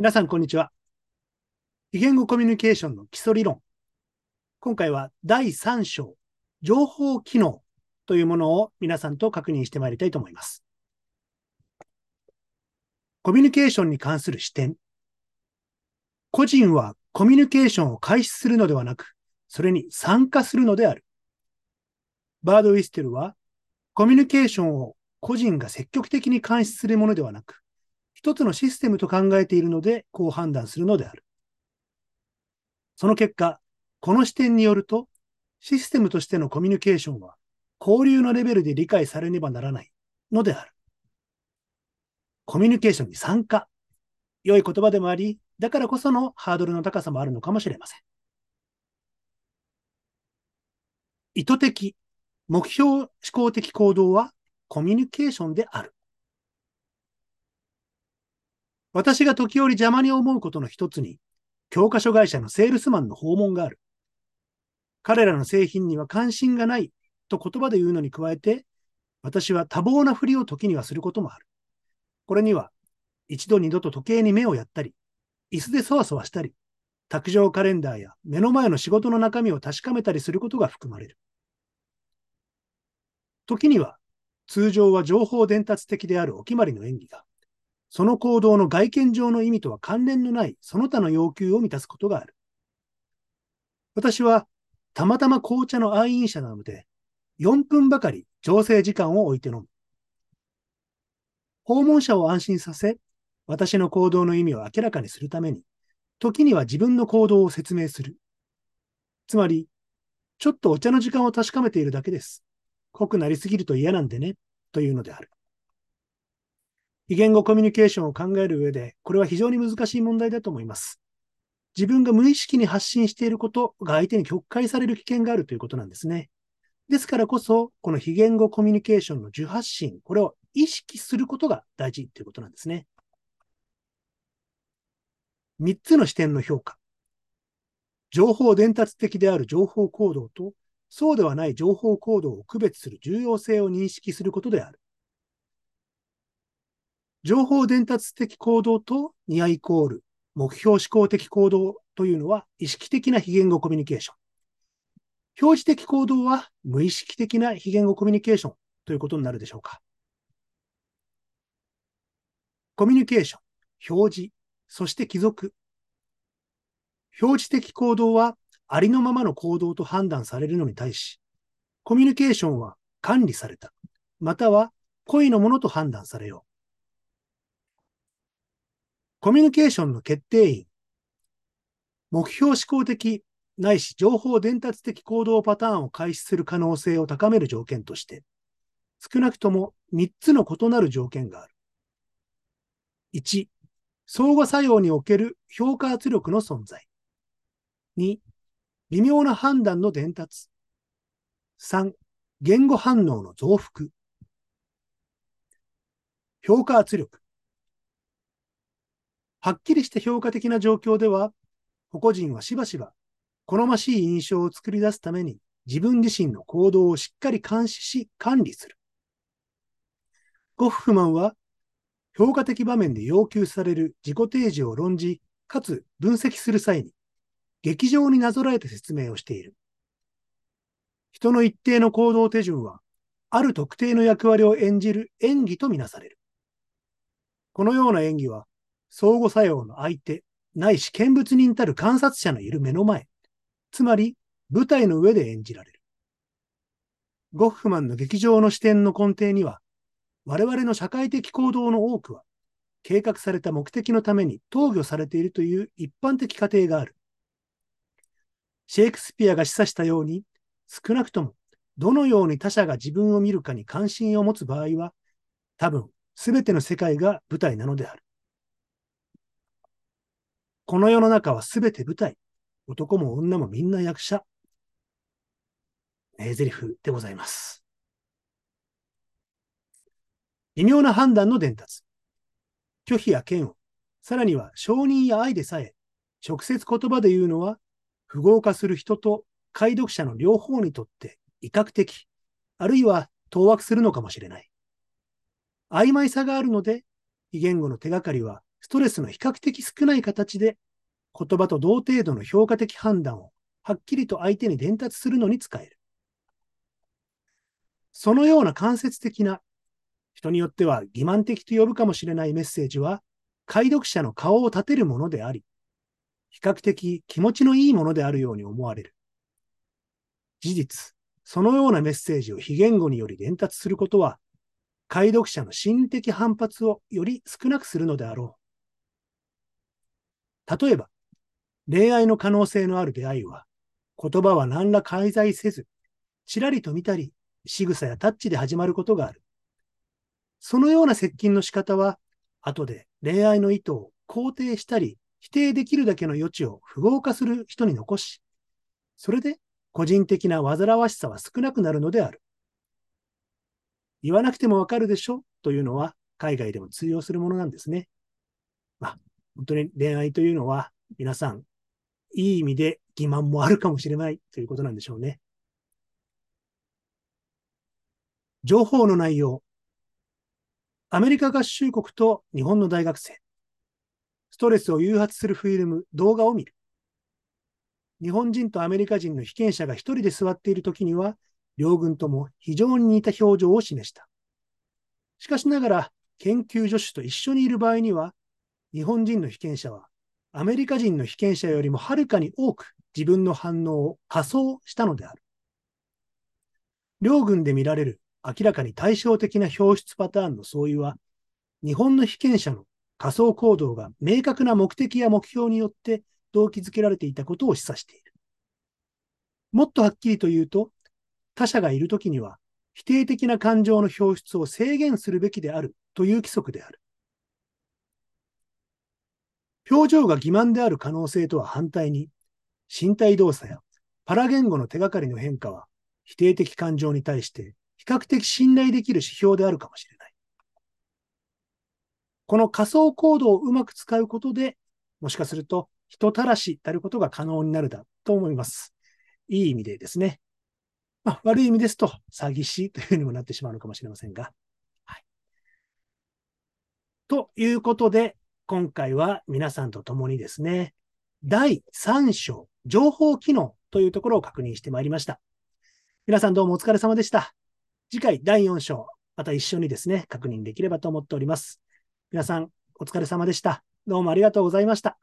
皆さん、こんにちは。非言語コミュニケーションの基礎理論。今回は第3章、情報機能というものを皆さんと確認してまいりたいと思います。コミュニケーションに関する視点。個人はコミュニケーションを開始するのではなく、それに参加するのである。バード・ウィステルは、コミュニケーションを個人が積極的に監視するものではなく、一つのシステムと考えているので、こう判断するのである。その結果、この視点によると、システムとしてのコミュニケーションは、交流のレベルで理解されねばならないのである。コミュニケーションに参加。良い言葉でもあり、だからこそのハードルの高さもあるのかもしれません。意図的、目標思考的行動はコミュニケーションである。私が時折邪魔に思うことの一つに、教科書会社のセールスマンの訪問がある。彼らの製品には関心がないと言葉で言うのに加えて、私は多忙なふりを時にはすることもある。これには、一度二度と時計に目をやったり、椅子でそわそわしたり、卓上カレンダーや目の前の仕事の中身を確かめたりすることが含まれる。時には、通常は情報伝達的であるお決まりの演技が、その行動の外見上の意味とは関連のないその他の要求を満たすことがある。私は、たまたま紅茶の愛飲者なので、4分ばかり調整時間を置いて飲む。訪問者を安心させ、私の行動の意味を明らかにするために、時には自分の行動を説明する。つまり、ちょっとお茶の時間を確かめているだけです。濃くなりすぎると嫌なんでね、というのである。非言語コミュニケーションを考える上で、これは非常に難しい問題だと思います。自分が無意識に発信していることが相手に曲解される危険があるということなんですね。ですからこそ、この非言語コミュニケーションの受発信、これを意識することが大事ということなんですね。三つの視点の評価。情報伝達的である情報行動と、そうではない情報行動を区別する重要性を認識することである。情報伝達的行動とニアイコール、目標思考的行動というのは意識的な非言語コミュニケーション。表示的行動は無意識的な非言語コミュニケーションということになるでしょうか。コミュニケーション、表示、そして帰属。表示的行動はありのままの行動と判断されるのに対し、コミュニケーションは管理された、または故意のものと判断されよう。コミュニケーションの決定員、目標思考的ないし情報伝達的行動パターンを開始する可能性を高める条件として、少なくとも3つの異なる条件がある。1、相互作用における評価圧力の存在。2、微妙な判断の伝達。3、言語反応の増幅。評価圧力。はっきりした評価的な状況では、個々人はしばしば好ましい印象を作り出すために自分自身の行動をしっかり監視し管理する。ゴフフマンは評価的場面で要求される自己提示を論じ、かつ分析する際に、劇場になぞらえて説明をしている。人の一定の行動手順は、ある特定の役割を演じる演技とみなされる。このような演技は、相互作用の相手、ないし見物人たる観察者のいる目の前、つまり舞台の上で演じられる。ゴッフマンの劇場の視点の根底には、我々の社会的行動の多くは、計画された目的のために投与されているという一般的過程がある。シェイクスピアが示唆したように、少なくともどのように他者が自分を見るかに関心を持つ場合は、多分すべての世界が舞台なのである。この世の中はすべて舞台。男も女もみんな役者。名台詞でございます。微妙な判断の伝達。拒否や嫌悪、さらには承認や愛でさえ、直接言葉で言うのは、符号化する人と解読者の両方にとって威嚇的、あるいは当惑するのかもしれない。曖昧さがあるので、非言語の手がかりはストレスの比較的少ない形で言葉と同程度の評価的判断をはっきりと相手に伝達するのに使える。そのような間接的な、人によっては欺瞞的と呼ぶかもしれないメッセージは、解読者の顔を立てるものであり、比較的気持ちのいいものであるように思われる。事実、そのようなメッセージを非言語により伝達することは、解読者の心理的反発をより少なくするのであろう。例えば、恋愛の可能性のある出会いは、言葉は何ら介在せず、ちらりと見たり、仕草やタッチで始まることがある。そのような接近の仕方は、後で恋愛の意図を肯定したり、否定できるだけの余地を符号化する人に残し、それで個人的な煩わしさは少なくなるのである。言わなくてもわかるでしょ？というのは海外でも通用するものなんですね。まあ、本当に恋愛というのは皆さん、いい意味で欺瞞もあるかもしれないということなんでしょうね。情報の内容。アメリカ合衆国と日本の大学生。ストレスを誘発するフィルム、動画を見る。日本人とアメリカ人の被験者が一人で座っているときには、両軍とも非常に似た表情を示した。しかしながら、研究助手と一緒にいる場合には、日本人の被験者は、アメリカ人の被験者よりもはるかに多く自分の反応を仮想したのである。両軍で見られる明らかに対照的な表出パターンの相違は、日本の被験者の仮想行動が明確な目的や目標によって動機づけられていたことを示唆している。もっとはっきりと言うと、他者がいるときには、否定的な感情の表出を制限するべきであるという規則である。表情が欺瞞である可能性とは反対に、身体動作やパラ言語の手がかりの変化は、否定的感情に対して比較的信頼できる指標であるかもしれない。この仮想コードをうまく使うことで、もしかすると人たらしであることが可能になるだと思います。いい意味でですね。まあ、悪い意味ですと、詐欺師というふうにもなってしまうのかもしれませんが。はい。ということで、今回は皆さんと共にですね、第3章、情報機能というところを確認してまいりました。皆さんどうもお疲れ様でした。次回第4章、また一緒にですね、確認できればと思っております。皆さん、お疲れ様でした。どうもありがとうございました。